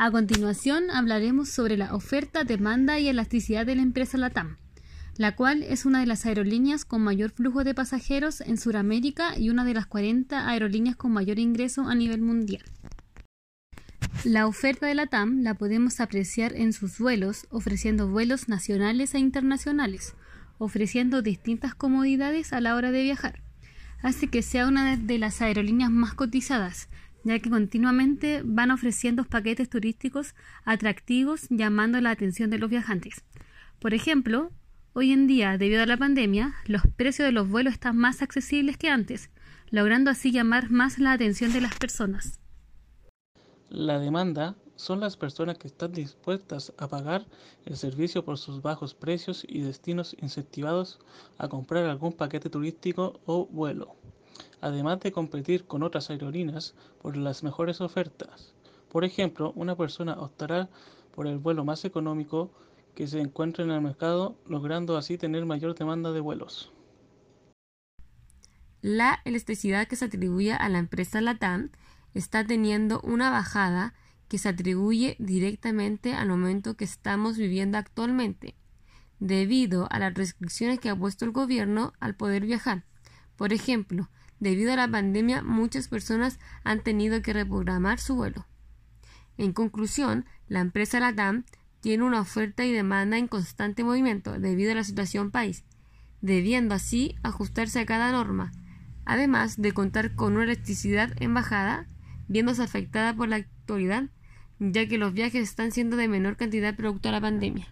A continuación hablaremos sobre la oferta, demanda y elasticidad de la empresa LATAM, la cual es una de las aerolíneas con mayor flujo de pasajeros en Sudamérica y una de las 40 aerolíneas con mayor ingreso a nivel mundial. La oferta de LATAM la podemos apreciar en sus vuelos, ofreciendo vuelos nacionales e internacionales, ofreciendo distintas comodidades a la hora de viajar. Hace que sea una de las aerolíneas más cotizadas, ya que continuamente van ofreciendo paquetes turísticos atractivos llamando la atención de los viajantes. Por ejemplo, hoy en día, debido a la pandemia, los precios de los vuelos están más accesibles que antes, logrando así llamar más la atención de las personas. La demanda son las personas que están dispuestas a pagar el servicio por sus bajos precios y destinos incentivados a comprar algún paquete turístico o vuelo además de competir con otras aerolíneas por las mejores ofertas. Por ejemplo, una persona optará por el vuelo más económico que se encuentre en el mercado, logrando así tener mayor demanda de vuelos. La elasticidad que se atribuye a la empresa LATAM está teniendo una bajada que se atribuye directamente al momento que estamos viviendo actualmente, debido a las restricciones que ha puesto el gobierno al poder viajar. Por ejemplo, Debido a la pandemia, muchas personas han tenido que reprogramar su vuelo. En conclusión, la empresa LATAM tiene una oferta y demanda en constante movimiento debido a la situación país, debiendo así ajustarse a cada norma, además de contar con una electricidad en bajada, viéndose afectada por la actualidad, ya que los viajes están siendo de menor cantidad producto de la pandemia.